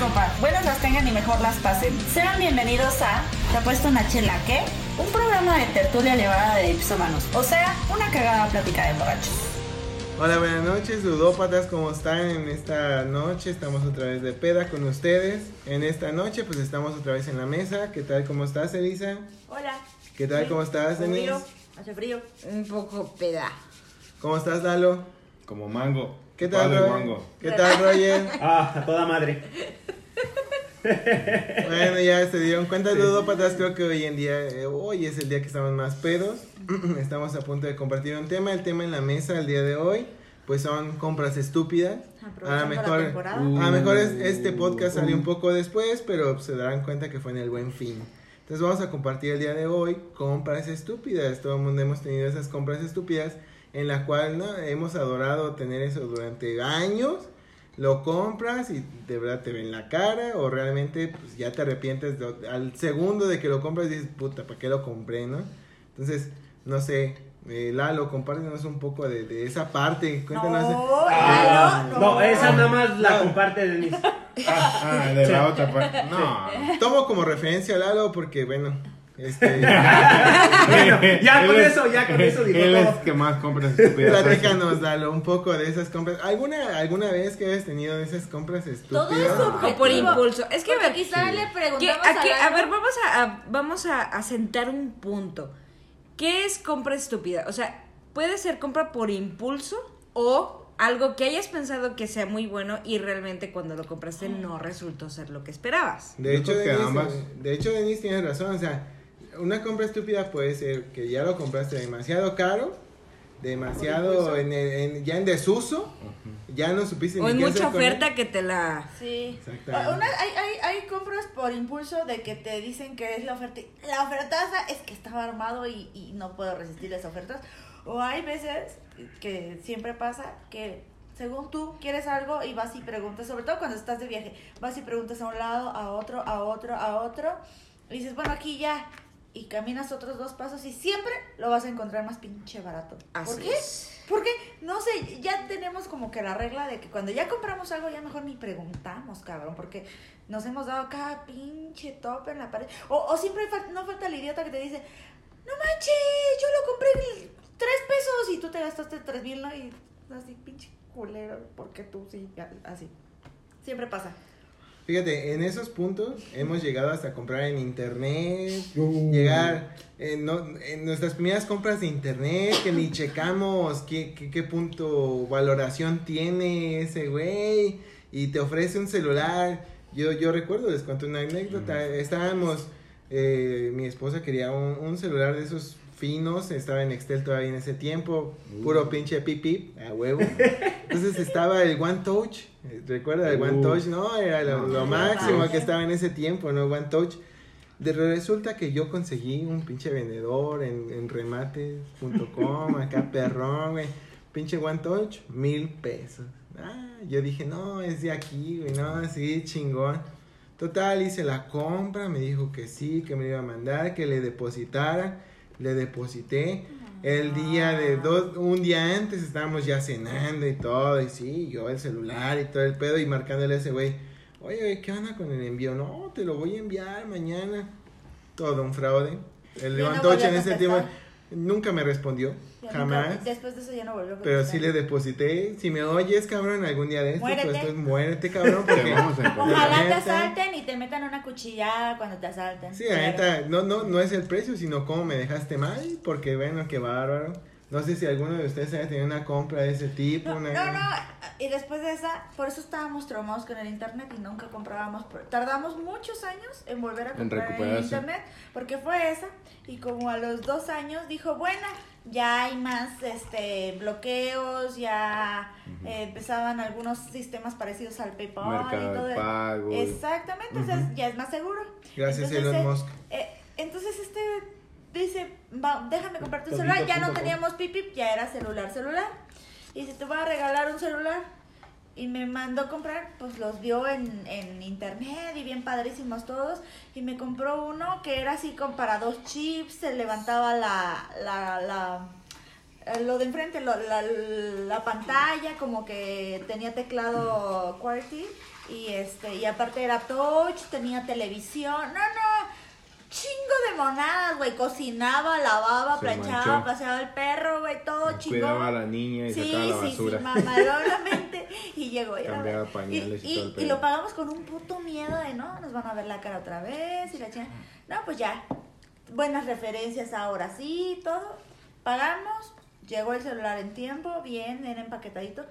copa. Buenas las tengan y mejor las pasen. Sean bienvenidos a ¿Te ha puesto una chela qué? Un programa de tertulia elevada de dipsómanos. O sea, una cagada plática de borrachos. Hola, buenas noches, ludópatas, ¿cómo están en esta noche? Estamos otra vez de peda con ustedes. En esta noche, pues estamos otra vez en la mesa. ¿Qué tal, cómo estás, Elisa? Hola. ¿Qué tal, cómo estás, Denise? Hace frío. Un poco peda. ¿Cómo estás, Lalo? Como mango. ¿Qué tal, Roger? ¿Qué tal, Roger? Ah, a toda madre. Bueno, ya se dieron cuenta, ludópatas. Creo que hoy en día, eh, hoy es el día que estamos más pedos. Estamos a punto de compartir un tema. El tema en la mesa el día de hoy, pues son compras estúpidas. A lo la mejor, temporada. a mejor es- este podcast salió un poco después, pero se darán cuenta que fue en el buen fin. Entonces vamos a compartir el día de hoy compras estúpidas. Todo el mundo hemos tenido esas compras estúpidas en la cual ¿no? hemos adorado tener eso durante años. Lo compras y de verdad te ven la cara o realmente pues, ya te arrepientes de- al segundo de que lo compras y dices, puta, ¿para qué lo compré? ¿no? Entonces, no sé, eh, Lalo, compártenos un poco de, de esa parte. Cuéntanos. No, Ah, no, no, esa nada más la No. comparte Denise. Ah, ah, de la otra parte. No. Tomo como referencia a Lalo porque, bueno, este, Bueno, ya con es- eso, ya con eso dijo Él es todo. que más compras estúpidas. platícanos, Lalo, un poco de esas compras. ¿Alguna, alguna vez que hayas tenido esas compras estúpidas? Todo es O por impulso. Es que, a ver, quizá le ¿qué- preguntamos a, qué- a ver, vamos a, a- vamos a, a sentar un punto. ¿Qué es compra estúpida? O sea, puede ser compra por impulso o algo que hayas pensado que sea muy bueno y realmente cuando lo compraste no resultó ser lo que esperabas. De hecho, Denise, ambas. de hecho, Denise tiene razón. O sea, una compra estúpida puede ser que ya lo compraste demasiado caro, demasiado en, el- en- ya en desuso, ya no supiste O ni qué mucha hacer con él. oferta que te la... Sí. Exactamente. Una- hay, hay, hay compras por impulso de que te dicen que es la oferta. La ofertaza es que estaba armado y, y no puedo resistir las ofertas. O hay veces que siempre pasa que según tú quieres algo y vas y preguntas, sobre todo cuando estás de viaje, vas y preguntas a un lado, a otro, a otro, a otro. Y dices, bueno, aquí ya. Y caminas otros dos pasos y siempre lo vas a encontrar más pinche barato. Así ¿Por qué? es. Porque, no sé, ya tenemos como que la regla de que cuando ya compramos algo ya mejor ni preguntamos, cabrón, porque nos hemos dado cada pinche tope en la pared. O, o siempre fal- no falta el idiota que te dice, no manches, yo lo compré en tres pesos y tú te gastaste tres mil, ¿no? Y así, pinche culero, porque tú sí, así. Siempre pasa. Fíjate, en esos puntos hemos llegado hasta comprar en internet, llegar en, no- en nuestras primeras compras de internet, que ni checamos qué, qué, qué punto valoración tiene ese güey, y te ofrece un celular. Yo, yo recuerdo, les cuento una anécdota, estábamos, eh, mi esposa quería un, un celular de esos finos, estaba en Excel todavía en ese tiempo, puro pinche pipip, a huevo. Entonces estaba el One Touch, eh, recuerda el One Uh. Touch, ¿no? Era lo, máximo que estaba en ese tiempo, ¿no? One Touch. De, resulta que yo conseguí un pinche vendedor en, en remate.com, acá perrón, güey. Pinche One Touch, mil pesos. Ah, yo dije, no, es de aquí, güey, no, sí, chingón. Total, hice la compra, me dijo que sí, que me iba a mandar, que le depositara. Le deposité. El día de dos, un día antes estábamos ya cenando y todo, y sí, yo el celular y todo el pedo, y marcándole a ese güey, oye, güey, ¿qué onda con el envío? No, te lo voy a enviar mañana. Todo un fraude. El no a en ese tiempo. Nunca me respondió, Ya jamás. nunca- después de eso ya no volvió a Pero sí le deposité. Si me oyes, cabrón, algún día de estos, pues Muérete. entonces muérete, cabrón, porque... Vamos a. Ojalá te asalten y te metan una cuchillada cuando te asalten. Sí, la neta, no, no, no es el precio, sino cómo me dejaste mal, porque bueno, qué bárbaro. No sé si alguno de ustedes haya tenido una compra de ese tipo. No, una- no, no, y después de esa, por eso estábamos traumados con el internet y nunca comprábamos. por- Tardamos muchos años en volver a comprar en, recuperarse. internet, porque fue esa, y como a los dos años dijo, bueno, ya hay más este bloqueos, ya eh, empezaban algunos sistemas parecidos al PayPal Mercado y todo. de pago. Exactamente, entonces ya es más seguro. Gracias, Entonces, Elon eh, Musk. eh, entonces este dice, va, déjame comprarte un celular. Ya no teníamos pipip, ya era celular, celular. Y dice, te voy a regalar un celular. Y me mandó comprar, pues los vio en, en internet y bien padrísimos todos. Y me compró uno que era así con para dos chips, se levantaba la, la, la eh, lo de enfrente, lo- la, la pantalla, como que tenía teclado QWERTY y este y aparte era touch, tenía televisión. No, no, chingo de monadas, güey. Cocinaba, lavaba, Se planchaba, manchó. paseaba el perro, güey, todo chingón. Cuidaba a la niña y Sí, sacaba la sí, basura. sí, mamalonamente. Y llegó y, Cambiaba pañales y y, todo el y pedo. lo pagamos con un puto miedo de no, nos van a ver la cara otra vez y la chingada. No, pues ya. Buenas referencias ahora sí, todo. Pagamos, llegó el celular en tiempo, bien, era empaquetadito.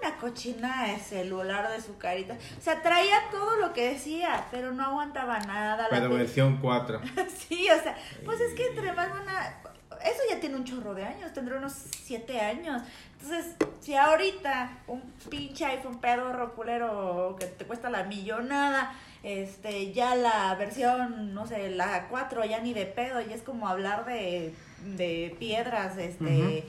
Una cochina de celular de su carita. O sea, traía todo lo que decía, pero no aguantaba nada. la Pero pe- versión 4. Sí, o sea, pues es que entre más van a... Eso ya tiene un chorro de años, tendrá unos siete años. Entonces, si ahorita un pinche iPhone pedorro culero que te cuesta la millonada, este, ya la versión, no sé, la 4 ya ni de pedo, ya es como hablar de, de piedras, este...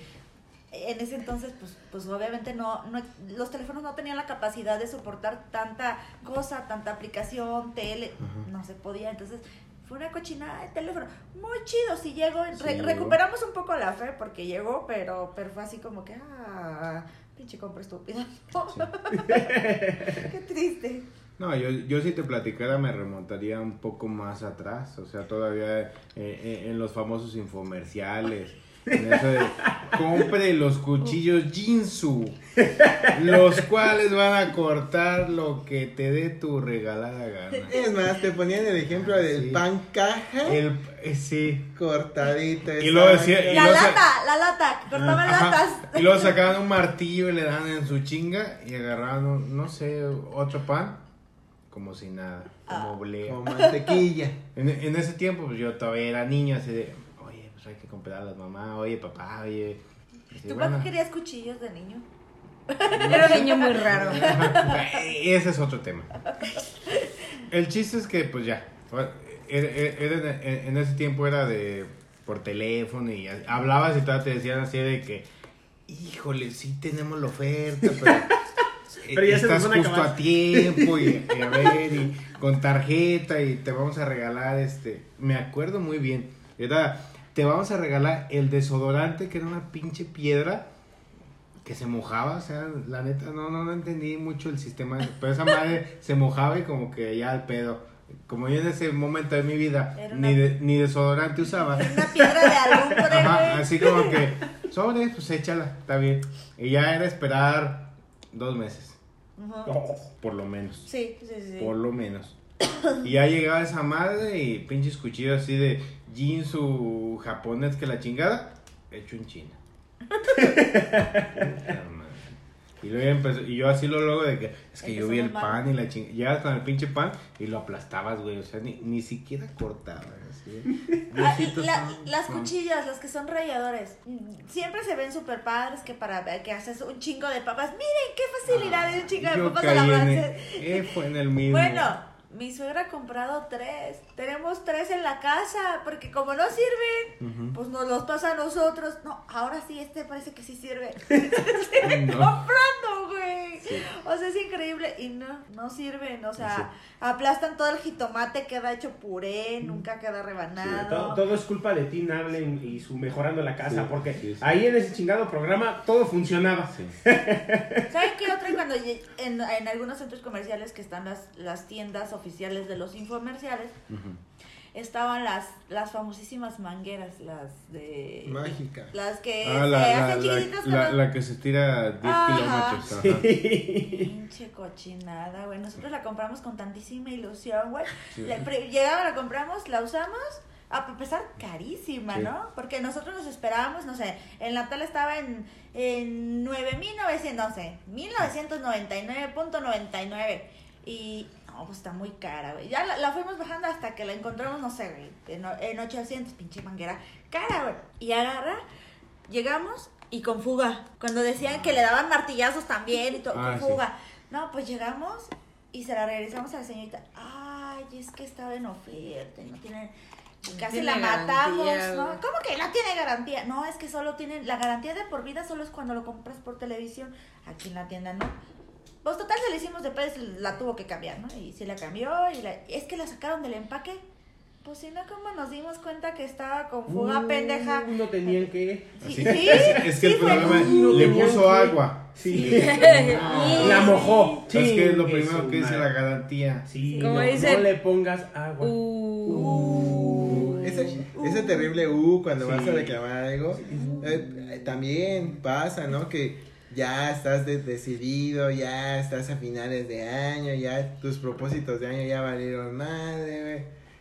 En ese entonces, pues, pues obviamente no, no, los teléfonos no tenían la capacidad de soportar tanta cosa, tanta aplicación, tele, no se podía, entonces fue una cochinada de teléfono. Muy chido, si llegó, Sí, recuperamos un poco la fe porque llegó, pero, pero fue así como que, ah, pinche compra estúpida. Qué triste. No, yo, yo si te platicara me remontaría un poco más atrás, o sea, todavía eh, eh, en los famosos infomerciales, de compre los cuchillos Jinsu, los cuales van a cortar lo que te dé tu regalada gana. Es más, te ponían el ejemplo del Sí. pan caja El, eh, sí. cortadito. Y luego decía- Y La lata, la lata, que cortaban latas. Y luego sacaban un martillo y le dan en su chinga y agarraban, un- no sé, otro pan, como si nada, como Ah. blea. Con mantequilla. En, en ese tiempo, pues yo todavía era niño, así de, pues hay que comprar a las mamás, oye, papá, oye. Así, ¿Tú bueno. querías cuchillos de niño? Era un niño muy raro. Ese es otro tema. El chiste es que, pues ya, era- era- era- en, ese tiempo era de por teléfono y hablabas y todavía te decían así de que, híjole, sí tenemos la oferta, pero, Pero ya estás justo acabar". a tiempo y, y a ver, y con tarjeta y te vamos a regalar este, me acuerdo muy bien, era, te vamos a regalar el desodorante que era una pinche piedra que se mojaba, o sea, la neta, no, no, no entendí mucho el sistema, pero esa madre se mojaba y como que ya al pedo. Como yo en ese momento de mi vida Era ni, una- de- ni desodorante usaba. Una piedra de alumbre, Ajá, así como que, sobre, pues échala, está bien. Y ya era esperar dos meses, Ujú. por lo menos. Sí, sí, sí. Por lo menos. Y ya llegaba esa madre y pinches cuchillos así de jinsu japonés que la chingada, hecho en China. Y luego ya empezó, y yo así lo luego de que es que yo vi el pan y la chingada. Llegas con el pinche pan y lo aplastabas, güey. O sea, ni, ni siquiera cortabas. Así. Ah, y la- son- las son- cuchillas, las que son ralladores, siempre se ven súper padres que para ver que haces un chingo de papas. Miren qué facilidad de un chingo de Ah, papas a la en francesa. el, eh, fue en el mismo. Bueno, mi suegra ha comprado tres. Tenemos tres en la casa porque como no sirven, pues nos los pasa a nosotros. No, ahora sí, este parece que sí sirve. No. comprando, güey. O sea, es increíble y no, no sirven. O sea, Sí. aplastan todo el jitomate, queda hecho puré, nunca queda rebanado. Todo, todo es culpa de Tim Allen y su mejorando la casa, Sí, porque sí, sí. ahí en ese chingado programa todo funcionaba. Sí. ¿Saben qué otra? Cuando en, en algunos centros comerciales que están las, las tiendas oficiales de los infomerciales, estaban las, las famosísimas mangueras, las de... Mágica. Las que Ah, se la, la, hacen la, chiquititas la- que se tira 10 Ajá. kilómetros. ajá. Pinche cochinada, güey. Nosotros la compramos con tantísima ilusión, güey. Sí. Llegaba, la compramos, la usamos. A pesar carísima, Sí. ¿no? Porque nosotros nos esperábamos, no sé, en la tal estaba en, en 9.900, no sé, 1999.99. Y, no, pues está muy cara, güey. Ya la, la fuimos bajando hasta que la encontramos, no sé, güey, en, en 800, pinche manguera. Cara, güey. Y agarra, llegamos y con fuga. Cuando decían que le daban martillazos también y todo, Ah, con sí. fuga. No, pues llegamos y se la regresamos a la señorita. Ay, es que estaba en oferta y no tiene... y Casi tiene la matamos, garantía, ¿no? ¿Cómo que no tiene garantía? No, es que solo tienen... La garantía de por vida solo es cuando lo compras por televisión. Aquí en la tienda no. Pues total se le hicimos de pedo la tuvo que cambiar, ¿no? Y sí la cambió y la... Es que la sacaron del empaque Pues si no, ¿cómo nos dimos cuenta que estaba con fuga pendeja? Uh, No tenían que. Sí, sí, es, es que sí el problema No le puso que- agua. Sí. La mojó. Es que es lo primero que dice la garantía. Sí, Como no, dicen- no le pongas agua. Uh. Ese, ese terrible U cuando Sí. vas a reclamar algo, eh, eh, también pasa, ¿no? Que ya estás de- decidido, ya estás a finales de año, ya tus propósitos de año ya valieron madre,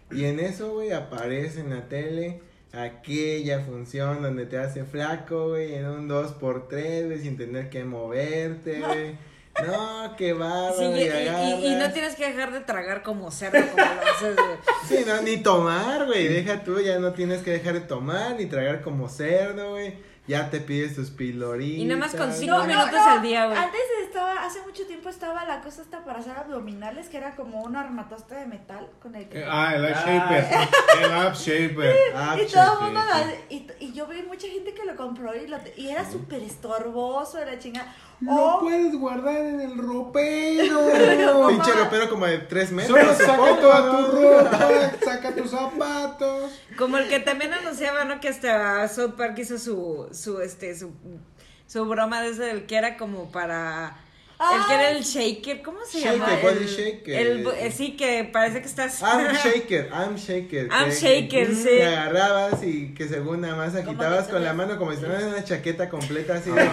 güey. Y en eso, güey, aparece en la tele aquella función donde te hace flaco, güey, en un 2x3, güey, sin tener que moverte, güey. No, qué bárbaro. Sí, y, y y- y- no tienes que dejar de tragar como cerdo como lo haces, güey. Sí, no, ni tomar, güey. Deja tú, ya no tienes que dejar de tomar ni tragar como cerdo, güey. Ya te pides tus piloritas. Y nada más con cinco minutos al día, güey. Antes estaba, hace mucho tiempo estaba la cosa esta para hacer abdominales, que era como un armatoste de metal con el que... Eh, Ah, el App. Shaper. El App Shaper. Y todo el mundo la- y, y yo vi mucha gente que lo compró y, lo y era súper estorboso, era chingada. Lo O, puedes guardar en el ropero. Pinche ropero como de 3 metros. Solo saca toda ¿no? tu ropa, saca tus zapatos. Como el que también anunciaba, ¿no? Que hasta South Park hizo su, su, este, su, su broma de ese del que era como para... El que era el shaker, ¿cómo se Shaker, llama? body el, shaker. el eh, sí, que parece que estás... I'm shaker, I'm shaker. I'm que- shaker, que sí. Te agarrabas y que según nada más Como agitabas que con la mano como si fuera una chaqueta completa así de,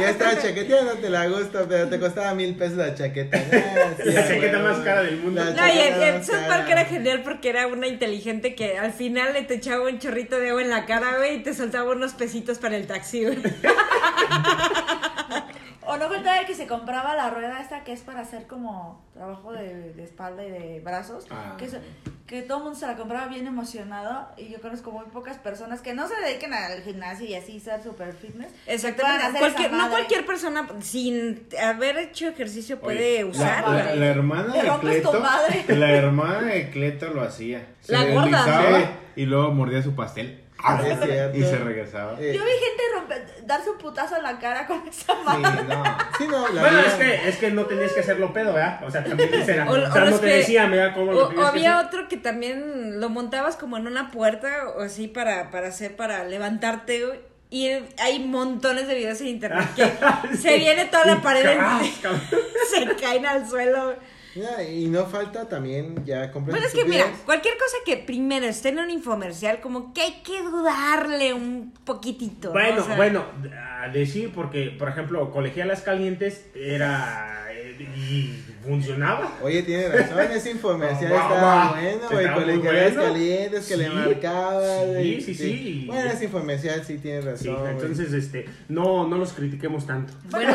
ya estaba chaqueta, ya no te la gusto, pero te costaba mil pesos la chaqueta. Ah, sí, La chaqueta más cara del mundo. La No, y el, el South. Park era genial porque era una inteligente que al final le te echaba un chorrito de agua en la cara, güey, y te soltaba unos pesitos para el taxi, güey. o no faltaba el que se compraba la rueda esta que es para hacer como trabajo de, de espalda y de brazos. Ah. Que, eso- que todo el mundo se la compraba bien emocionado. Y yo conozco muy pocas personas que no se dediquen al gimnasio y así ser super fitness. Exactamente. hacer Cualquier- esa no cualquier persona sin haber hecho ejercicio puede Oye, la- usarla. La, la hermana de Cleto. La hermana de Cleto lo hacía. Se La gorda. Y luego mordía su pastel. Es cierto. Y se regresaba. Eh, Yo vi gente romper, darse un putazo en la cara con esa sí, madre. no. Sí, no, la Bueno, vida- es que, es que no tenías que hacerlo pedo, ¿verdad? O sea, también era, O- o, o sea, no te decían, ¿verdad? Cómo O, lo o tenías que había otro que también lo montabas como en una puerta o así para, para hacer, para levantarte, güey. Y hay montones de videos en internet que se viene toda la pared se caen al suelo. Ya, y no falta también ya comprar Bueno, es que mira, cualquier cosa que primero esté en un infomercial, como que hay que dudarle un poquitito. ¿no? Bueno, O sea, bueno, a decir, porque, por ejemplo, colegialas calientes era. eh, y funcionaba. Oye, tiene razón, ese infomercial Va, estaba va. bueno, güey, con calientes que le Sí. marcaba, Sí, güey, sí, sí. Bueno, ese infomercial sí tiene razón, Sí, entonces, este, no, no los critiquemos tanto. Bueno,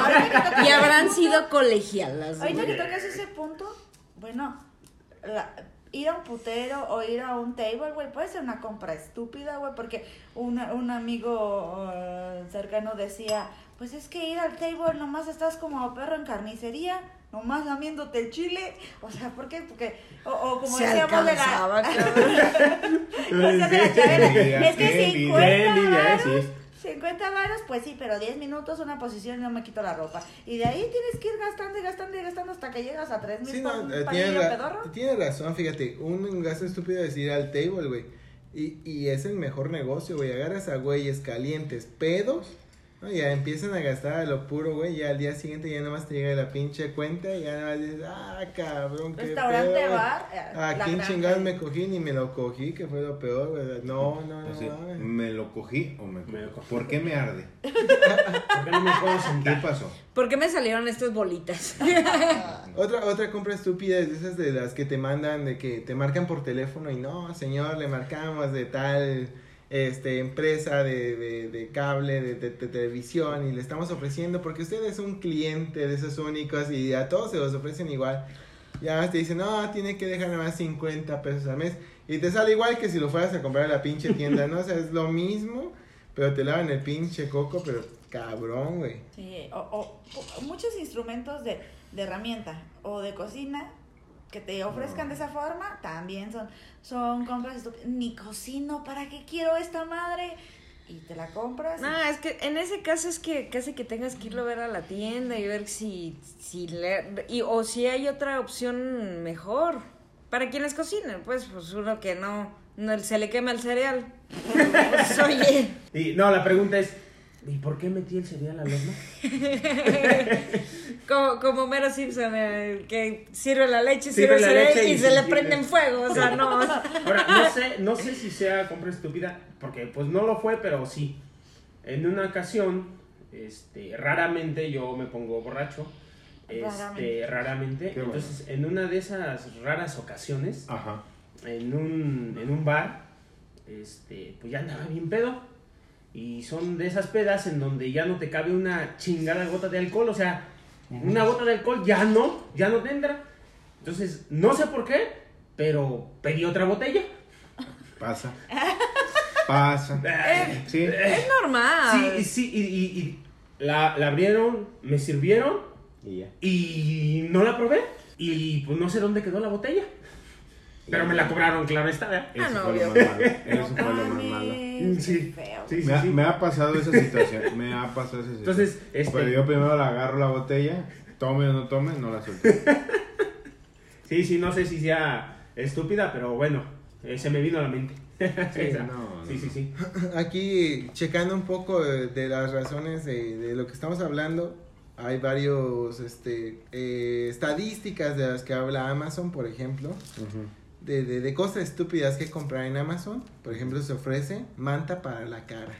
y habrán sido colegialas. güey. Ahorita que tocas ese punto, bueno, la- ir a un putero o ir a un table, güey, puede ser una compra estúpida, güey, porque una- un amigo eh, cercano decía, pues es que ir al table nomás estás como perro en carnicería, nomás lamiéndote el chile, o sea, ¿por qué? Porque, o, o como Se decíamos de la... Decía de la es que qué envidia. 50 Qué envidia, eh, varos, sí. 50 varos, pues sí, pero 10 minutos una posición y no me quito la ropa. Y de ahí tienes que ir gastando y gastando y gastando hasta que llegas a 3 mil Sí, no, un eh, tiene, ra- pedorro. tiene razón, fíjate, un gasto estúpido es ir al table, güey. Y, y es el mejor negocio, güey. Agarras a güeyes calientes, pedos, ¿no? Ya empiezan a gastar a lo puro, güey. Ya al día siguiente ya nada más te llega la pinche cuenta y ya nada más dices, ah, cabrón, qué Restaurante, güey. bar, eh, ¿A la quién chingados me cogí? Ni me lo cogí, que fue lo peor, güey. No, no, no, Así, mames. ¿Me lo cogí o me, Me lo cogí. ¿Por qué me arde? ¿Por qué no me puedo ¿Qué pasó? ¿Por qué me salieron estas bolitas? Otra, otra compra estúpida es de esas de las que te mandan, de que te marcan por teléfono y no, señor, le marcamos de tal este empresa de, de, de cable, de, de- televisión y le estamos ofreciendo porque usted es un cliente de esos únicos y a todos se los ofrecen igual. Ya te dicen, no, tiene que dejar nada más 50 pesos al mes. Y te sale igual que si lo fueras a comprar a la pinche tienda, ¿no? O sea, es lo mismo, pero te lavan el pinche coco, pero cabrón, güey. Sí, o, o- o muchos instrumentos de herramienta o de cocina que te ofrezcan de esa forma también son, son compras estúpidas. Ni cocino, ¿para qué quiero esta madre? Y te la compras. y- No, es que en ese caso es que casi que tengas que irlo a ver a la tienda y ver si, si le, y, o si hay otra opción mejor. Para quienes cocinan, pues, pues uno que no, No, se le quema el cereal. Pues, oye. Y no, la pregunta es, ¿y por qué metí el cereal al horno? Como, como Mero Simpson, que sirve la leche, Sirve sirve, el la cereal leche y, y se se le prende en fuego. O sea, no. Ahora, no sé, no sé si sea compra estúpida, porque pues no lo fue, pero sí. En una ocasión, este, raramente yo me pongo borracho. Este, Raramente. raramente. Bueno. Entonces, en una de esas raras ocasiones, Ajá. en un, en un bar, este, pues ya andaba bien pedo. Y son de esas pedas en donde ya no te cabe una chingada gota de alcohol. O sea, una gota de alcohol ya no, ya no te entra. Entonces, no sé por qué, pero pedí otra botella. Pasa. Pasa. Sí. Es normal. Sí, sí, y, y- y la, la abrieron, me sirvieron Y ya. y no la probé. Y pues no sé dónde quedó la botella. Pero me la cobraron, claro está, ¿verdad? Eso no, fue lo obvio. más malo. Eso fue lo más malo. Sí. feo. Sí, sí, Me ha, sí. me ha pasado esa situación. Me ha pasado esa situación. Entonces, este- Pero yo primero la agarro la botella, tome o no tome, no la suelto. Sí, sí, no sé si sea estúpida, pero bueno, eh, se me vino a la mente. Esa. no, no, sí, sí, sí. Aquí, checando un poco de, de las razones de, de lo que estamos hablando, hay varios este, eh, estadísticas de las que habla Amazon, por ejemplo, Ujú. De, de, de cosas estúpidas que comprar en Amazon. Por ejemplo, se ofrece manta para la cara.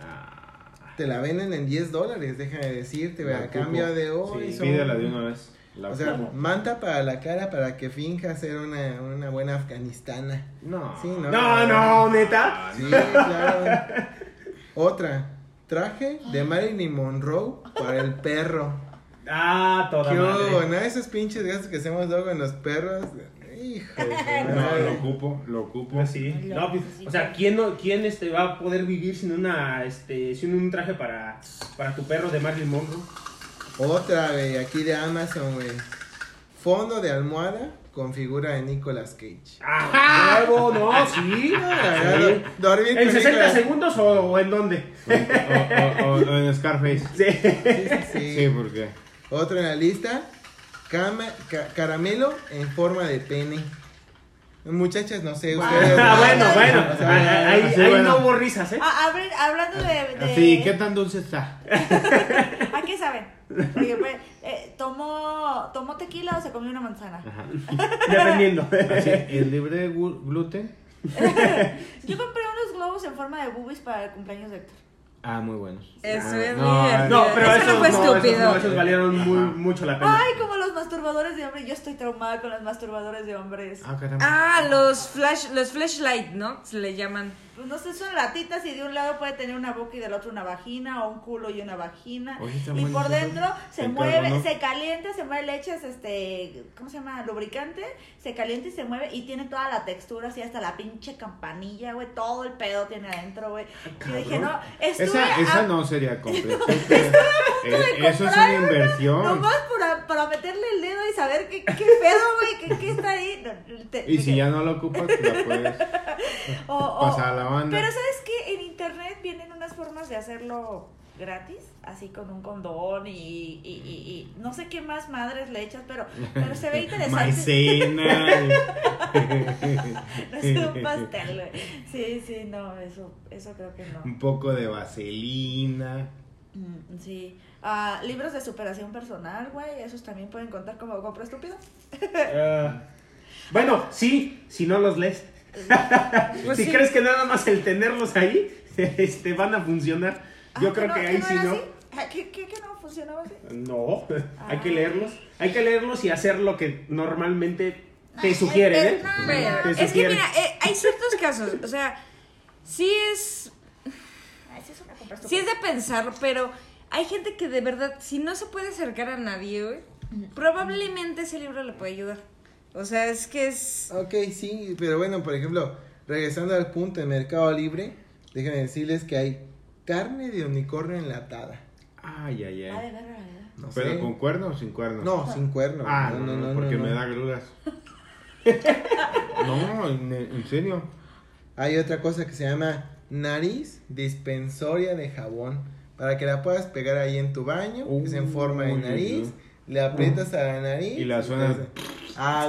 Ah, Te la venden en 10 dólares, déjame decirte, La a cambio de hoy. Sí, son- Pídela de una vez. La O sea, manta para la cara para que finja ser una, una buena afganistana. no. Sí, no. No, no, neta. Sí, claro. Otra, traje de Marilyn Monroe para el perro. Ah, toda ¿Qué hubo? madre. ¿No? Esos pinches gastos que hacemos luego en los perros. Hijo No, lo ocupo, lo ocupo. Pues sí. No, pues, o sea, ¿quién, no, quién este, va a poder vivir sin una este sin un traje para, para tu perro de Marilyn Monroe? Otra, güey, aquí de Amazon, güey. Fondo de almohada con figura de Nicolas Cage. ¡Ah! Nuevo, no, sí. ¿En con 60 Nicolas- segundos o, o en dónde? O, o- o- o en Scarface. Sí. Sí, sí, sí. Sí, porque. Otro en la lista, cama- ca- caramelo en forma de pene. Muchachas, no sé, ustedes. Ah, bueno, bueno. O sea, Ahí, sí, ahí bueno. no hubo risas, ¿eh? Ah, a ver, hablando de, de- Sí, ¿qué tan dulce está? ¿A qué saben? Oye, pues, eh, ¿tomó, ¿tomó tequila o se comió una manzana? Ajá. Dependiendo. Así, ¿El libre de gluten? Yo compré unos globos en forma de boobies para el cumpleaños de Héctor. Ah, muy buenos. Eso Ah, es no, divertido. No, pero Eso esos no fue no, estúpido. Esos, no, esos valieron muy, mucho la pena. Ay, como los masturbadores de hombres. Yo estoy traumada con los masturbadores de hombres. Ah. Ah, los flash, los flashlight, ¿no? Se le llaman. Pues no sé, son latitas y de un lado puede tener una boca y del otro una vagina, o un culo y una vagina. Oye, y por dentro se El mueve, se calienta, se mueve, le echas este, ¿cómo se llama? Lubricante, se calienta y se mueve y tiene toda la textura, así hasta la pinche campanilla, güey, todo el pedo tiene adentro, güey. Y dije, no, estuve Esa, a- esa no sería completa. Eh, Eso es una inversión. Nomás para, para meterle el dedo y saber qué, qué pedo, güey, qué, qué está ahí. Te- Y si ya no la ocupas, la puedes o- o- a la banda. Pero ¿sabes qué? En internet vienen unas formas de hacerlo gratis, así con un condón y, y, y- y no sé qué más madres le echas, pero, pero se ve interesante. Maicena. No es un pastel, güey. Sí, sí, no, eso, eso creo que no. un poco de vaselina. Mm, Sí. Ah, libros de superación personal, güey, esos también pueden contar como compra estúpido. Ah, bueno, sí, si no los lees. Pues si sí. crees que nada más el tenerlos ahí este, van a funcionar, yo Ah, creo no- que ahí sí no. así? Ah, ¿Qué, qué, qué no funcionaba así? No, hay que Ah. leerlos. Hay que leerlos y hacer lo que normalmente te sugieren, ¿eh? Pero, Te es que mira, eh, hay ciertos casos, o sea, sí es, esa es una sí es de pensar, pero hay gente que de verdad, si no se puede acercar a nadie, probablemente ese libro le puede ayudar. O sea, es que es... Ok, sí, pero bueno, por ejemplo, regresando al punto de Mercado Libre, déjenme decirles que hay carne de unicornio enlatada. Ay, ay, Ah, de ay. No ¿Pero sé. con cuerno o sin cuerno? No, sin cuerno. Ah, no, no, no, porque no. me da grudas. no, en, en serio. Hay otra cosa que se llama nariz dispensoria de jabón. Para que la puedas pegar ahí en tu baño, que es en forma de nariz. Le aprietas a la nariz. Y la suena- entonces- Ah,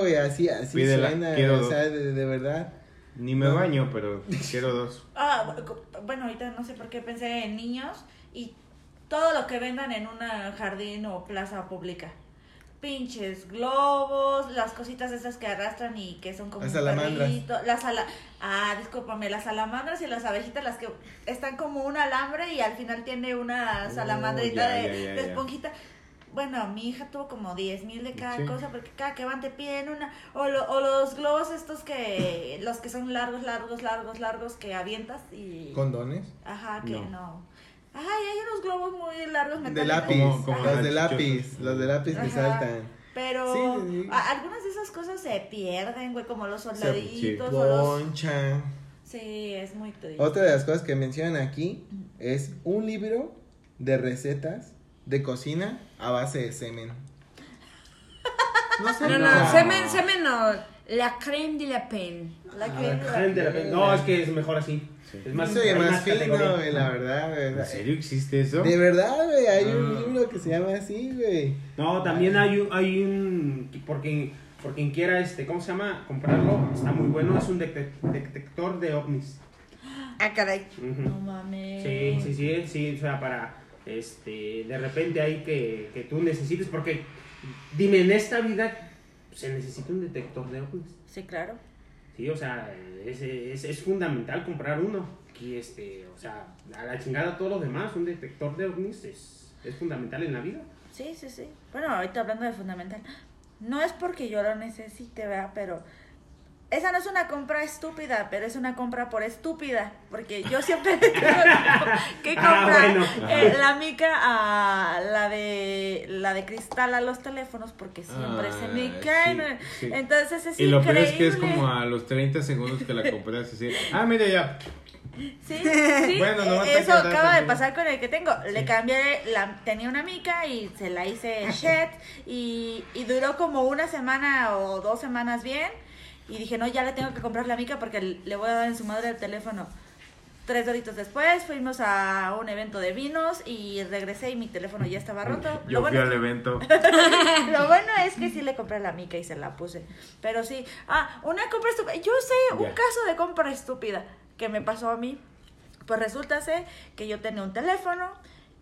güey, así, así Pídela, suena, quiero o dos. sea, de, de verdad. Ni me No. baño, pero quiero dos. Ah, bueno, ahorita no sé por qué pensé en niños y todo lo que vendan en un jardín o plaza pública. Pinches globos, las cositas esas que arrastran y que son como Las un salamandras. perrito, Las ah, discúlpame, las salamandras y las abejitas, las que están como un alambre y al final tiene una Oh, salamandrita ya, de, ya, ya, de ya. esponjita. Bueno, mi hija tuvo como 10 mil de cada Sí. cosa porque cada que van te piden una. O, lo- o los globos estos que. Los que son largos, largos, largos, largos que avientas y. ¿Condones? Ajá, que No. no. Ay, hay unos globos muy largos De lápiz, Como- como los de lápiz, los de lápiz que Ajá. saltan. Pero Sí, sí, algunas de esas cosas se pierden, güey, como los Se- soldaditos o los... Sí, es muy triste. Otra de las cosas que mencionan aquí es un libro de recetas de cocina a base de semen. No sé. No, no, semen, semen no. La creme de la pen. La Ah, que- La gente de la pe- No, es que es mejor así. Es más, hay más fino, güey, la verdad, ¿En güey. serio existe eso? De verdad, güey, hay un Ah. libro que se llama así, güey. No, también hay un, hay un por quien, por quien quiera, este, ¿cómo se llama? Comprarlo, está muy bueno, es un detec- detector de ovnis. Ah, caray. No mames. Sí, sí, sí, sí, o sea, para, este, de repente hay que, que tú necesites, porque, dime, en esta vida se necesita un detector de ovnis. Sí, claro. Sí, o sea, es, es, es fundamental comprar uno. Y este, o sea, a la chingada todos los demás, un detector de ovnis es, es fundamental en la vida. Sí, sí, sí. Bueno, ahorita hablando de fundamental. No es porque yo lo necesite, ¿verdad? Pero esa no es una compra estúpida, pero es una compra por estúpida. Porque yo siempre tengo que Ah, comprar bueno. eh, la mica a la de la de cristal a los teléfonos porque siempre se me Ah, caen. sí, sí. Entonces es Y lo peor increíble. es que es como a los 30 segundos que la compras así. Ah, mira ya. Sí, sí. Bueno, te eso acaba de pasar con el que tengo. Le cambié, la, tenía una mica y se la hice shed y, y duró como una semana o dos semanas bien. Y dije, no, ya le tengo que comprar la mica porque le voy a dar en su madre el teléfono. Tres horitos después fuimos a un evento de vinos y regresé y mi teléfono ya estaba roto. Lo Yo fui bueno, al evento. lo bueno es que sí le compré la mica y se la puse. Pero sí, ah, una compra estúpida. Yo sé un Ya. caso de compra estúpida que me pasó a mí. Pues resulta ser que yo tenía un teléfono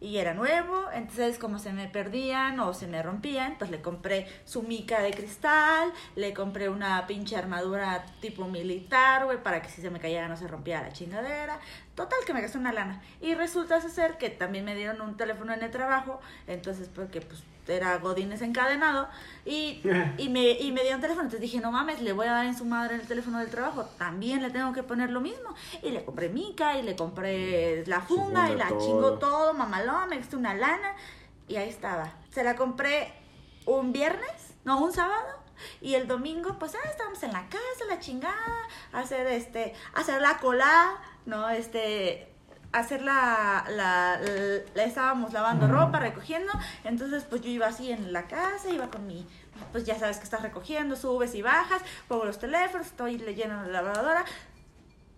y era nuevo, entonces como se me perdían o se me rompían, pues le compré su mica de cristal, le compré una pinche armadura tipo militar, güey, para que si se me cayera no se rompiera la chingadera. Total que me gasté una lana. Y resulta ser que también me dieron un teléfono en el trabajo, entonces porque pues era Godines encadenado y, y, me, y me dieron teléfono. Entonces dije, no mames, le voy a dar en su madre el teléfono del trabajo. También le tengo que poner lo mismo. Y le compré mica y le compré la funda y la todo. chingo todo, mamalón, me gasté una lana y ahí estaba. Se la compré un viernes, no, un sábado. Y el domingo, pues, ah, estábamos en la casa, la chingada, hacer este, hacer la colada, ¿no? Este, hacer la, la, la- la- estábamos lavando ropa, recogiendo, entonces pues yo iba así en la casa, iba con mi, pues ya sabes que estás recogiendo, subes y bajas, pongo los teléfonos, estoy leyendo la lavadora,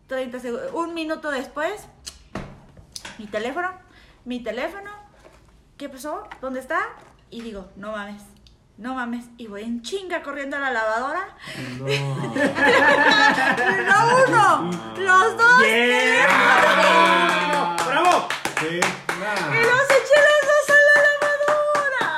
30 segundos, un minuto después, mi teléfono, mi teléfono, ¿qué pasó? ¿Dónde está? Y digo, no mames, no mames, y voy en chinga corriendo a la lavadora, No. no uno, los dos ¡Yeah! ¡Bravo! Sí, nah. Y los eché los dos a la lavadora.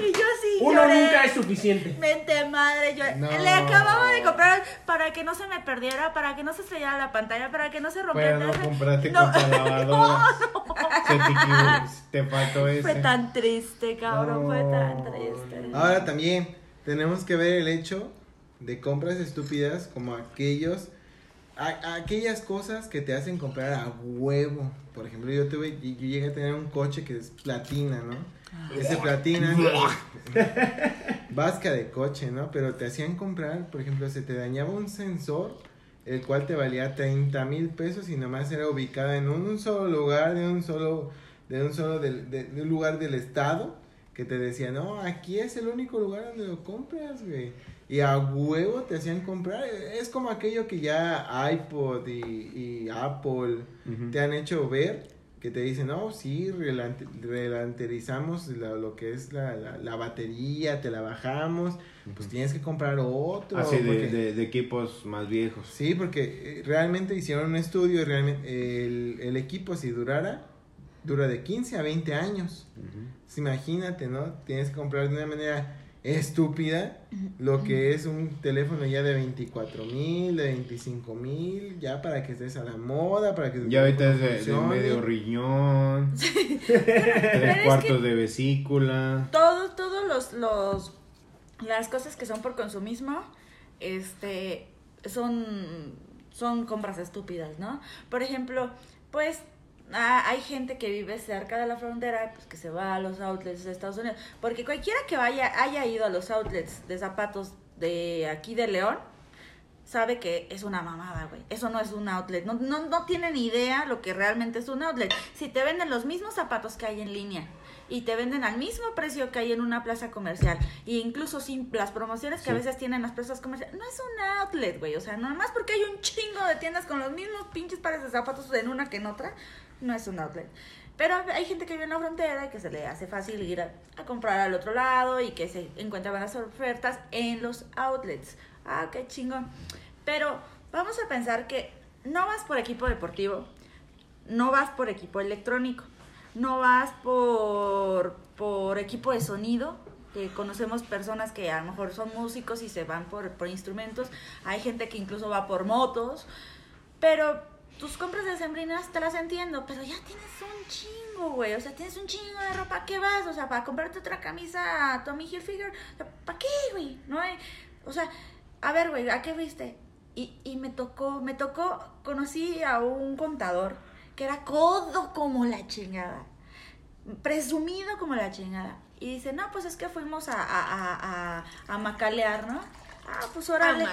Y yo sí Uno lloré. nunca es suficiente. Mente madre, yo No. le acababa de comprar para que no se me perdiera, para que no se estrellara la pantalla, para que no se rompiera. Pero no compraste No. con lavadora. Se te te faltó ese. Fue tan triste, cabrón, fue tan No, triste. no. Ahora también tenemos que ver el hecho de compras estúpidas como aquellos a- aquellas cosas que te hacen comprar a huevo. Por ejemplo, yo tuve yo llegué a tener un coche que es platina, ¿no? Ese platina vasca de coche, ¿no? Pero te hacían comprar, por ejemplo, se te dañaba un sensor el cual te valía 30 mil pesos y nomás era ubicado en un solo lugar, de un solo, de un solo del, de, de un lugar del estado, que te decía, no, aquí es el único lugar donde lo compras, güey. Y a huevo te hacían comprar. Es como aquello que ya iPod y, y Apple te han hecho ver que te dicen, no, sí, relante- relanterizamos la- lo que es la, la, la batería, te la bajamos, pues tienes que comprar otro. Así de, porque- de, de equipos más viejos. Sí, porque eh, realmente hicieron un estudio y realmente el, el equipo si durara, dura de 15 a 20 años. Pues imagínate, ¿no? Tienes que comprar de una manera estúpida lo que es un teléfono ya de 24 mil, de 25 mil, ya para que estés a la moda, para que Ya ahorita es de, medio riñón, Pero tres es cuartos de vesícula. Todos, todos los, los, las cosas que son por consumismo, este, son, son compras estúpidas, ¿no? Por ejemplo, pues, ah, hay gente que vive cerca de la frontera, pues que se va a los outlets de Estados Unidos, porque cualquiera que vaya, haya ido a los outlets de zapatos de aquí de León, sabe que es una mamada, güey. Eso no es un outlet. No, no, no tienen idea lo que realmente es un outlet. Si te venden los mismos zapatos que hay en línea y te venden al mismo precio que hay en una plaza comercial e incluso sin las promociones que a veces tienen las plazas comerciales, no es un outlet, güey. O sea, nada más porque hay un chingo de tiendas con los mismos pinches pares de zapatos en una que en otra, no es un outlet. Pero hay gente que vive en la frontera y que se le hace fácil ir a, comprar al otro lado y que se encuentra buenas ofertas en los outlets. Ah, qué chingón. Pero vamos a pensar que no vas por equipo deportivo, no vas por equipo electrónico, no vas por, por equipo de sonido, conocemos personas que a lo mejor son músicos y se van por, por instrumentos, hay gente que incluso va por motos, pero tus compras de sembrinas te las entiendo, pero ya tienes un chingo, güey, o sea, tienes un chingo de ropa, ¿qué vas? O sea, para comprarte otra camisa Tommy Hilfiger, ¿para qué, güey? No hay, o sea, a ver, güey, ¿a qué fuiste? Y, y me tocó, me tocó, conocí a un contador que era codo como la chingada, presumido como la chingada. Y dice, no, pues es que fuimos a, a, a, a, a macalear, ¿no? Ah, pues órale.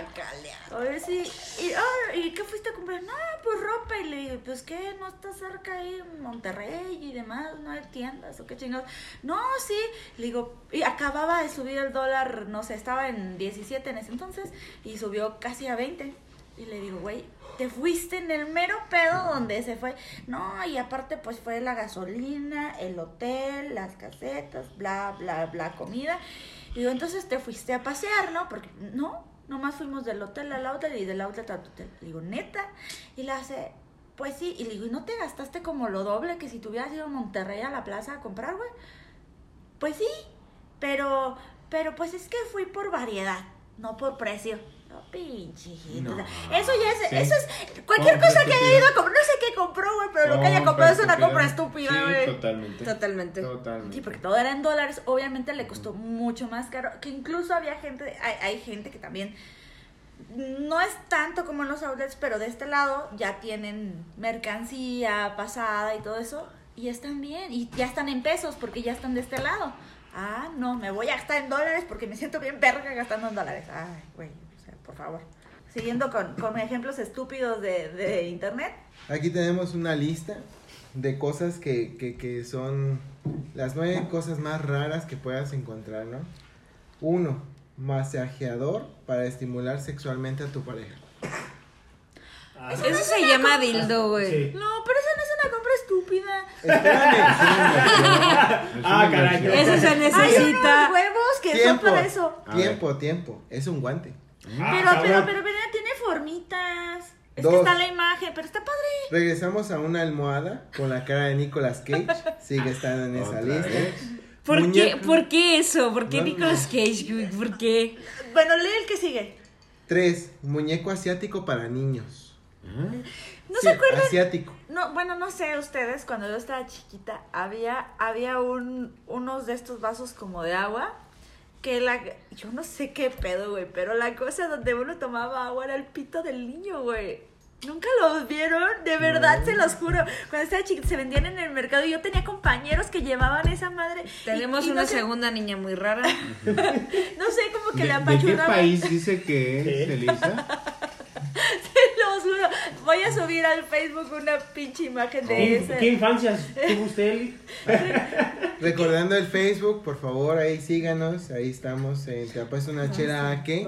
A ver si. Y, ah, ¿y qué fuiste a comprar? No, pues ropa. Y le digo, pues qué, no está cerca ahí en Monterrey y demás, no hay tiendas o qué chingados. No, sí. Le digo, y acababa de subir el dólar, no sé, estaba en 17 en ese entonces y subió casi a 20. Y le digo, güey, te fuiste en el mero pedo donde se fue. No, y aparte, pues fue la gasolina, el hotel, las casetas, bla, bla, bla, comida. Y digo, entonces te fuiste a pasear, ¿no? Porque no, nomás fuimos del hotel al outlet y del outlet al hotel. Le digo, neta. Y le hace, pues sí. Y le digo, ¿y no te gastaste como lo doble que si te hubieras ido a Monterrey a la plaza a comprar, güey? Pues sí, pero, pero pues es que fui por variedad, no por precio. Pinche No, eso ya es, sí. eso es cualquier Compra cosa que haya estúpida. ido a comprar, no sé qué compró, güey, pero lo que haya comprado es una compra estúpida, Sí, güey. totalmente. Totalmente. Totalmente. Sí, porque todo era en dólares, obviamente le costó mucho más caro, que incluso había gente, hay, hay gente que también no es tanto como en los outlets, pero de este lado ya tienen mercancía pasada y todo eso, y están bien, y ya están en pesos porque ya están de este lado. Ah, no, me voy a gastar en dólares porque me siento bien verga gastando en dólares. Ay, güey, por favor. Siguiendo con, con ejemplos estúpidos de, de internet. Aquí tenemos una lista de cosas que, que, que son las nueve cosas más raras que puedas encontrar, ¿no? Uno, masajeador para estimular sexualmente a tu pareja. Ah, Eso se llama dildo, güey. Sí. No, pero esa no es una compra estúpida. Espérame, Es Ah, una caray. Eso se Hay necesita. unos huevos que tiempo, son para eso. Tiempo, tiempo, es un guante. Ah, Pero, pero, cabrón. pero, pero tiene formitas. Es Dos. que está la imagen, pero está padre. Regresamos a una almohada con la cara de Nicolas Cage, sigue estando en esa lista. ¿Por qué, ¿Por qué eso? ¿Por qué No, Nicolas Cage, güey? ¿Por qué? Bueno, lee el que sigue. Tres, muñeco asiático para niños. ¿No Sí, se acuerdan? Asiático. No, bueno, no sé ustedes, cuando yo estaba chiquita, había, había un, unos de estos vasos como de agua, que la, yo no sé qué pedo, güey, pero la cosa donde uno tomaba agua era el pito del niño, güey. ¿Nunca los vieron? De verdad, se los juro. Cuando estaba chiquita se vendían en el mercado y yo tenía compañeros que llevaban esa madre. Tenemos y una no sé, segunda niña muy rara. No sé, como que ¿De, le de qué apachurraba. país dice que es, Sí. Elisa? Juro. Voy a subir al Facebook una pinche imagen de ¿Qué, ese. qué infancias tuvo usted, Eli? Recordando el Facebook, por favor, ahí síganos, ahí estamos en Te apuesto una chela a qué.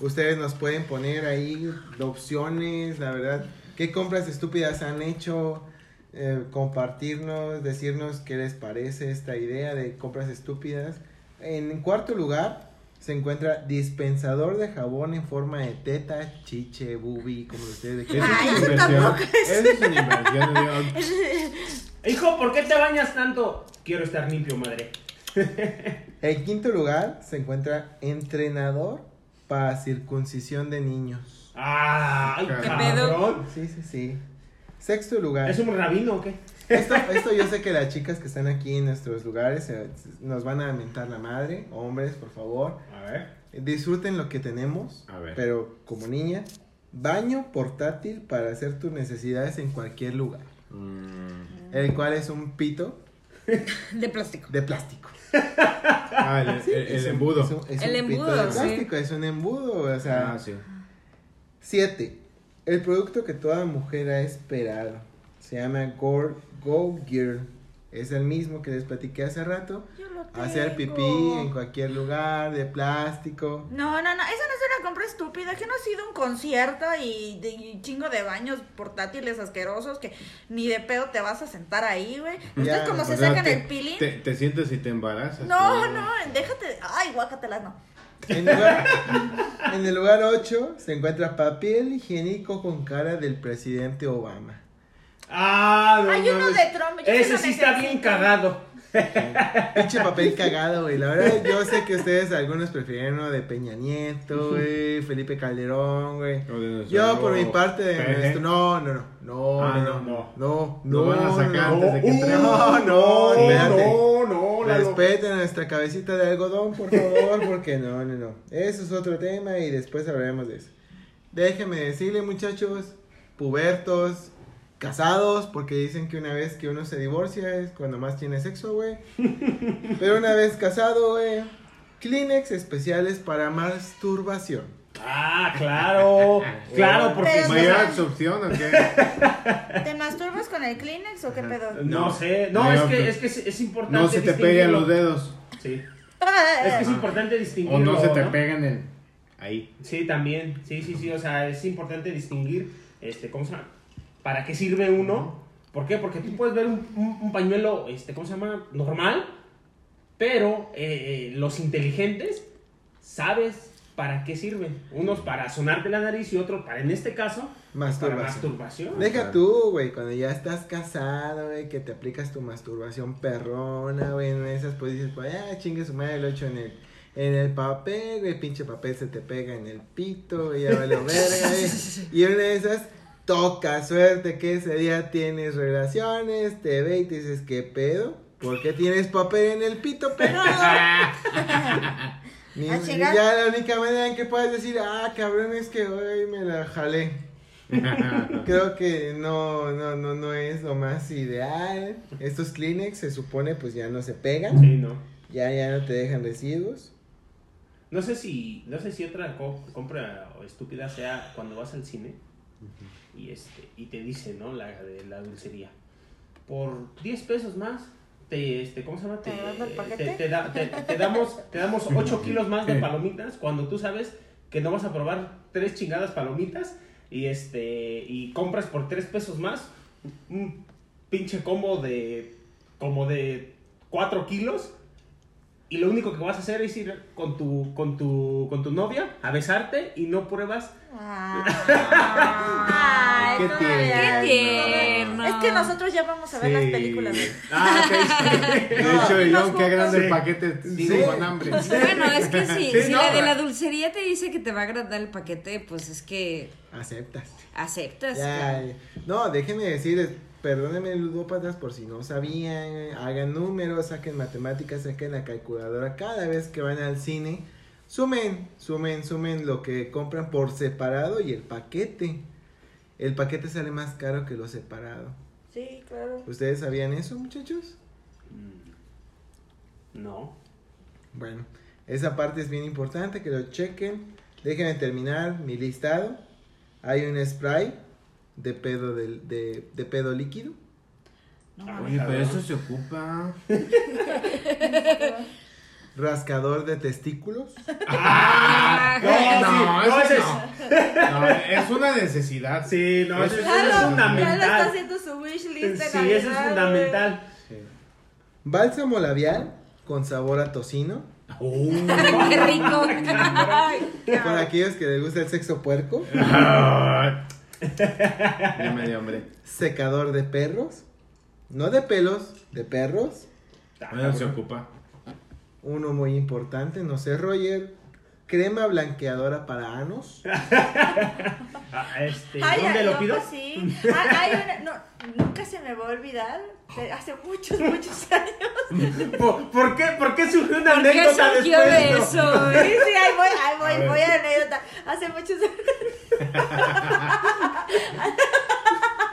Ustedes nos pueden poner ahí opciones, la verdad. ¿Qué compras estúpidas han hecho? eh, compartirnos, decirnos qué les parece esta idea de compras estúpidas. En cuarto lugar se encuentra dispensador de jabón en forma de teta, chiche, bubi, como ustedes Eso Ay, es eso una inversión. tampoco Eso es una inversión. Hijo, ¿por qué te bañas tanto? Quiero estar limpio, madre. En quinto lugar se encuentra entrenador para circuncisión de niños. ¡Ay, ¿Qué cabrón! Sí, sí, sí. Sexto lugar. ¿Es un rabino o qué? Esto, esto yo sé que las chicas que están aquí en nuestros lugares eh, nos van a mentar la madre. Hombres, por favor. A ver. Disfruten lo que tenemos. A ver. Pero como niña, baño portátil para hacer tus necesidades en cualquier lugar. Mm. El cual es un pito De plástico. de plástico. Ah, el, el- el Es un- embudo. es un- es El un pito embudo, de sí. plástico, es un embudo. O sea, Ah, sí. Siete. El producto que toda mujer ha esperado. Se llama Gore Go Gear. Es el mismo que les platiqué hace rato. Yo lo Hacer tengo. pipí en cualquier lugar, de plástico. No, no, no, esa no es una compra estúpida, que no ha sido un concierto y, de, y chingo de baños portátiles asquerosos que ni de pedo te vas a sentar ahí, güey. ¿Ustedes Ya, cómo o se sacan te, el pilín? Te, te sientes y te embarazas. No, no, déjate, ay, guácatelas, no. En, lugar- en el lugar 8 se encuentra papel higiénico con cara del presidente Obama. ¡Ah, no Hay uno mames. de Trump, yo Ese sí está bien cagado. Pinche papel cagado, güey. La verdad, yo sé que ustedes algunos prefieren uno de Peña Nieto, güey, Felipe Calderón, güey. O de nuestro Yo por mi parte de nuestro- no, no, no, no, Ah, no, no, no, no, Lo van a sacar no, antes de que Uh, entremos. No, no, no, no. Respeten nuestra cabecita de algodón, por favor, porque no, no, no. Eso es otro tema y después hablaremos de eso. Déjenme decirle, muchachos, pubertos, casados, porque dicen que una vez que uno se divorcia es cuando más tiene sexo, güey. Pero una vez casado, güey, Kleenex especiales para masturbación. Ah, claro. claro, porque. Pero- ¿Mayor absorción o qué? ¿Te masturbas con el Kleenex o qué pedo? No sé. No, No, es que, es que es, es importante. No se te pegan los dedos. Sí. Es que es importante O distinguirlo. no se te ¿no? pegan el. Ahí. Sí, también. Sí, sí, sí. O sea, es importante distinguir, este, ¿cómo se llama? ¿Para qué sirve uno? ¿Por qué? Porque tú puedes ver un, un- un pañuelo, este, ¿cómo se llama? Normal, pero eh, eh, los inteligentes sabes para qué sirven. Unos para sonarte la nariz y otro para, en este caso, para Masturbación. Deja tú, güey, cuando ya estás casado, güey, que te aplicas tu masturbación perrona, güey, en esas pues dices, pues, ah, chingue su madre, lo echo en el, en el papel, güey, pinche papel se te pega en el pito, güey, ya vale verga, güey. Y una de esas, toca suerte que ese día tienes relaciones, te ve y te dices, ¿qué pedo? ¿Por qué tienes papel en el pito pegado? Ni- Ah, ya la única manera en que puedes decir, ah, cabrón, es que hoy me la jalé. Creo que no, no, no, no es lo más ideal. Estos Kleenex se supone pues ya no se pegan, Sí, no. ya, ya no te dejan residuos. No sé si, no sé si otra co- compra estúpida sea cuando vas al cine y este y te dice, ¿no? La de la dulcería. Por 10 pesos más te este ¿cómo se llama? Te, ¿Te te- te da- te- te damos te damos 8 kilos más de palomitas cuando tú sabes que no vas a probar tres chingadas palomitas y este y compras por 3 pesos más un pinche combo de como de 4 kilos y lo único que vas a hacer es ir con tu, con tu, con tu novia a besarte y no pruebas. Ay, Qué no, tierno. Qué tierno. Es que nosotros ya vamos a ver las películas. güey. Ah, ok. De hecho, y yo, los qué grande Sí. el paquete. Sí. Sigo con hambre. Bueno, es que si, Sí, si no, la de la dulcería te dice que te va a agradar el paquete, pues es que Aceptas. aceptas. Ya, claro. ya. No, déjenme decirles, perdónenme ludópatas por si no sabían, hagan números, saquen matemáticas, saquen la calculadora cada vez que van al cine. Sumen, sumen, sumen lo que compran por separado y el paquete. El paquete sale más caro que lo separado. Sí, claro. ¿Ustedes sabían eso, muchachos? No. Bueno, esa parte es bien importante que lo chequen. Déjenme terminar mi listado. Hay un spray de pedo, del- de, de pedo líquido. Oye, pero eso se ocupa. Rascador de testículos. Ah, no, sí, no, eso ese es- no. No, es una necesidad. Sí, no, eso, eso es Claro, ya lo está fundamental. haciendo su wish de Sí, Navidad, eso es fundamental. Bálsamo labial con sabor a tocino. güey. Qué rico. Para aquellos que les gusta el sexo puerco. Ya me dio hambre. Secador de perros. No de pelos, de perros. Bueno, se ocupa. Uno muy importante, no sé, Roger. Crema blanqueadora para anos. Ah, este, Ay, ¿Dónde ay, lo no, pido? pues sí. Ay, ay, una- no, nunca se me va a olvidar. hace muchos, muchos años. ¿Por, por qué, ¿Por qué surgió una ¿Por qué anécdota surgió después? de no? eso, Sí, ahí voy, ahí A voy, ver. voy a la anécdota. Hace muchos años.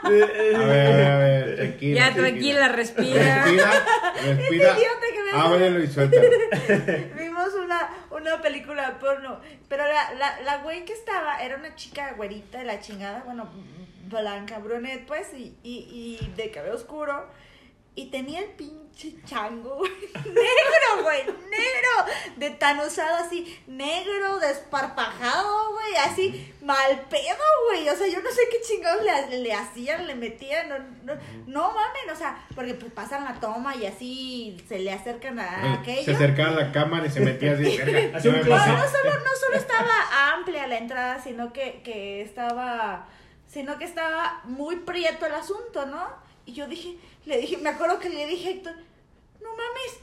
A ver, a ver, tranquila. Ya, tranquila, respira. Respira, respira. Idiota que me Ábrelo y suéltalo. Vimos una, una película porno. Pero la, la, la güey que estaba era una chica güerita de la chingada. Bueno, blanca, brunet, pues. Y, y, y de cabello oscuro. Y tenía el pinche chango, güey. Negro, güey. Negro. De tan usado así. Negro, desparpajado, güey. Así, mal pedo, güey. O sea, yo no sé qué chingados le, le hacían, le metían. No, no, no mamen, o sea, porque pues pasan la toma y así se le acercan a aquello. Se acercaba a la cámara y se metía así. un me No, no solo, no solo estaba amplia la entrada, sino que, que estaba, sino que estaba muy prieto el asunto, ¿no? Y yo dije, le dije, me acuerdo que le dije a Héctor, no mames,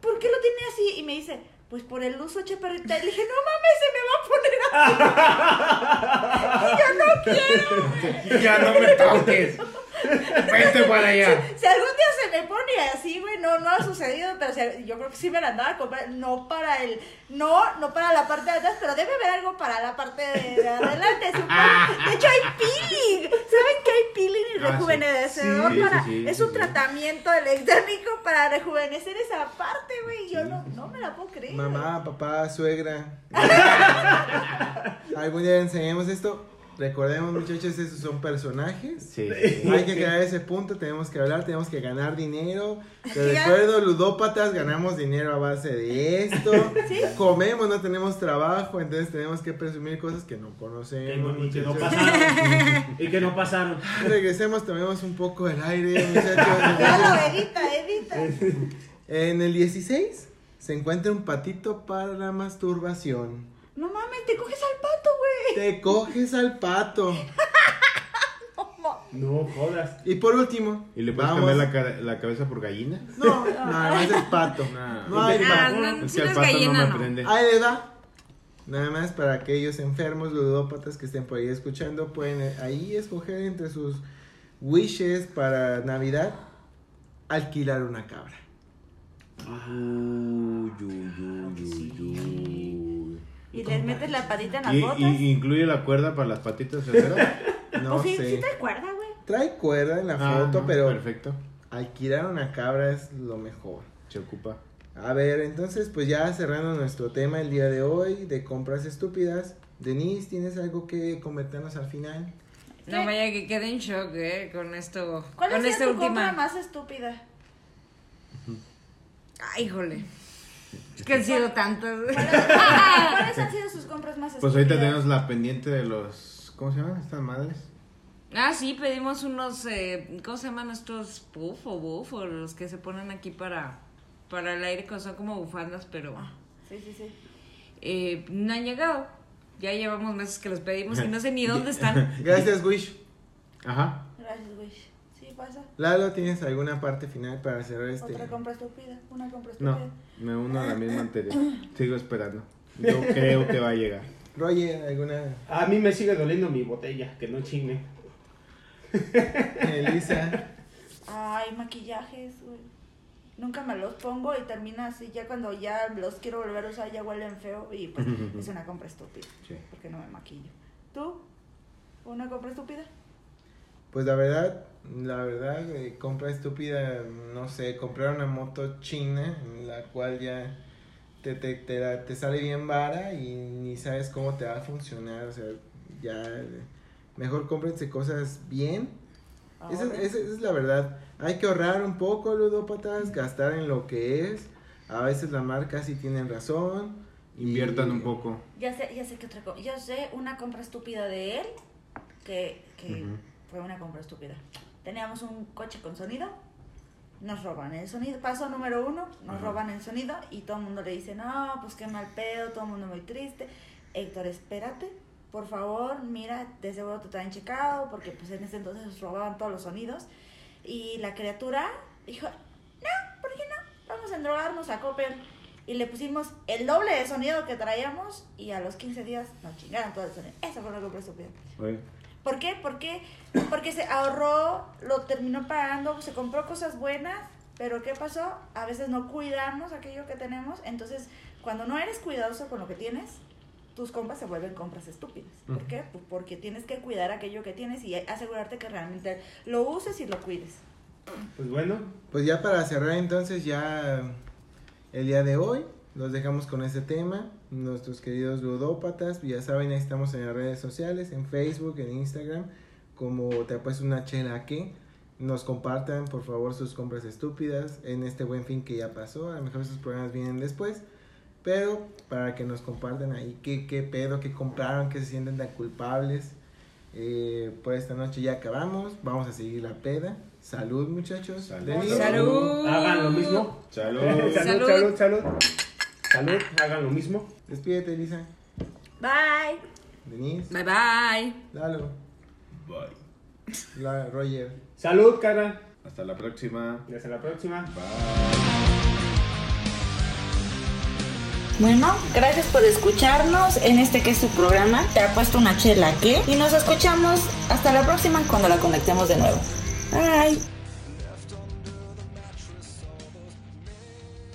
¿por qué lo tiene así? Y me dice, pues por el uso chaparrita. Y le dije, no mames, se me va a poner así. y yo no quiero. Ya no me toques. Vete para allá. Si algún día se me pone así, güey, no, no ha sucedido, pero si- yo creo que sí me la andaba a comprar, no para el, no, no para la parte de atrás, pero debe haber algo para la parte de, de adelante. supongo. De hecho hay peeling, ¿saben que hay peeling y Ah, sí. rejuvenecedor? Sí, sí, para, sí, es sí, un sí. tratamiento electrónico para rejuvenecer esa parte, güey, yo no, no me la puedo creer. Mamá, papá, suegra. Algún día enseñemos esto. Recordemos, muchachos, esos son personajes. Sí, sí, sí. Hay que quedar a ese punto, tenemos que hablar, tenemos que ganar dinero. Te recuerdo, ludópatas, ganamos dinero a base de esto. Comemos, no tenemos trabajo, entonces tenemos que presumir cosas que no Que conocemos. no- y que no pasaron. y que no pasaron. Regresemos, tomemos un poco el aire, Ya muchachos. lo edita, edita. En el 16 se encuentra un patito para la masturbación. No mames, te coges al pato, güey. Te coges al pato. No jodas. Y por último, ¿Y le puedes vamos- cambiar la, cara- la cabeza por gallina? No, nada más es pato. Nah. No hay Ah, pato. no, Es si que no el pato no me no. prende. Ahí le da. Nada más para aquellos enfermos ludópatas que estén por ahí escuchando, pueden eh, ahí escoger entre sus wishes para Navidad alquilar una cabra. Uy, uy, uy, uy, uy. Y les metes la patita en las ¿Y, botas. y incluye la cuerda para las patitas traseras? No pues sí, sí sé. te acuerdas, güey. Trae cuerda en la Ah, foto, no, pero Perfecto. alquilar una cabra es lo mejor. Se ocupa. A ver, entonces pues ya cerrando nuestro tema el día de hoy de compras estúpidas. Denise, ¿tienes algo que comentarnos al final? No vaya que quede en shock, eh, con esto. ¿Cuál con es esta tu compra última. más estúpida? Ay, híjole. Es que han sido tantas. ¿Cuáles han sido sus compras más Pues ahorita tenemos la pendiente de los. ¿Cómo se llaman estas madres? Ah, sí, pedimos unos, eh, ¿cómo se llaman estos puff o buff o los que se ponen aquí para, para el aire, que son como bufandas, pero Sí, sí, sí. eh, no han llegado. Ya llevamos meses que los pedimos y no sé ni dónde están. Gracias, Wish. Ajá. Gracias, güey. Pasa. Lalo, ¿tienes alguna parte final para cerrar este? Otra compra estúpida. Una compra estúpida. No, me uno a la misma anterior. Sigo esperando. Yo creo que va a llegar. Roger, ¿alguna? A mí me sigue doliendo mi botella, que no chingue. Elisa. Ay, maquillajes, güey. Nunca me los pongo y termina así. Ya cuando ya los quiero volver a usar, ya huelen feo. Y pues es una compra estúpida. Sí. Porque no me maquillo. ¿Tú? ¿Una compra estúpida? Pues la verdad, la verdad, eh, compra estúpida, no sé, comprar una moto china en la cual ya te, te, te, la- te sale bien vara y ni sabes cómo te va a funcionar, o sea, ya eh, mejor cómprense cosas bien. Esa, esa es la verdad. Hay que ahorrar un poco, ludópatas, gastar en lo que es. A veces las marcas sí tienen razón. y- Inviertan un poco. Ya sé, ya sé que otra cosa. Yo sé una compra estúpida de él que, que fue una compra estúpida. Teníamos un coche con sonido, nos roban el sonido. Paso número uno, nos Ajá. roban el sonido y todo el mundo le dice, no, pues qué mal pedo, todo el mundo muy triste. Héctor, espérate, por favor, mira, de seguro te traen checado, porque pues en ese entonces nos robaban todos los sonidos. Y la criatura dijo, no, ¿por qué no? Vamos a endrogarnos a Coppel. Y le pusimos el doble de sonido que traíamos y a los 15 días nos chingaron todo el sonido. Esa fue la compra estúpida. ¿Por qué? ¿Por qué? Porque se ahorró, lo terminó pagando, se compró cosas buenas, pero ¿qué pasó? A veces no cuidamos aquello que tenemos, entonces cuando no eres cuidadoso con lo que tienes, tus compras se vuelven compras estúpidas. ¿Por qué? Pues porque tienes que cuidar aquello que tienes y asegurarte que realmente lo uses y lo cuides. Pues bueno, Pues ya para cerrar entonces ya el día de hoy, los dejamos con este tema. Nuestros queridos ludópatas, ya saben, ahí estamos en las redes sociales, en Facebook, en Instagram, como te apuesto una chela que nos compartan por favor sus compras estúpidas en este buen fin que ya pasó. A lo mejor esos programas vienen después. Pero para que nos compartan ahí qué, qué pedo, qué compraron, que se sienten tan culpables. Eh, por esta noche ya acabamos. Vamos a seguir la peda. Salud, muchachos. Salud. Salud. hagan lo mismo. Salud. salud, Salud. salud, salud. Salud, hagan lo mismo. Despídete, Elisa. Bye. Denise. Bye bye. Lalo. Bye. La, Roger. Salud, cara. Hasta la próxima. Y hasta la próxima. Bueno, gracias por escucharnos en este que es su programa. Te ha puesto una chela que. Y nos escuchamos hasta la próxima cuando la conectemos de nuevo. Bye.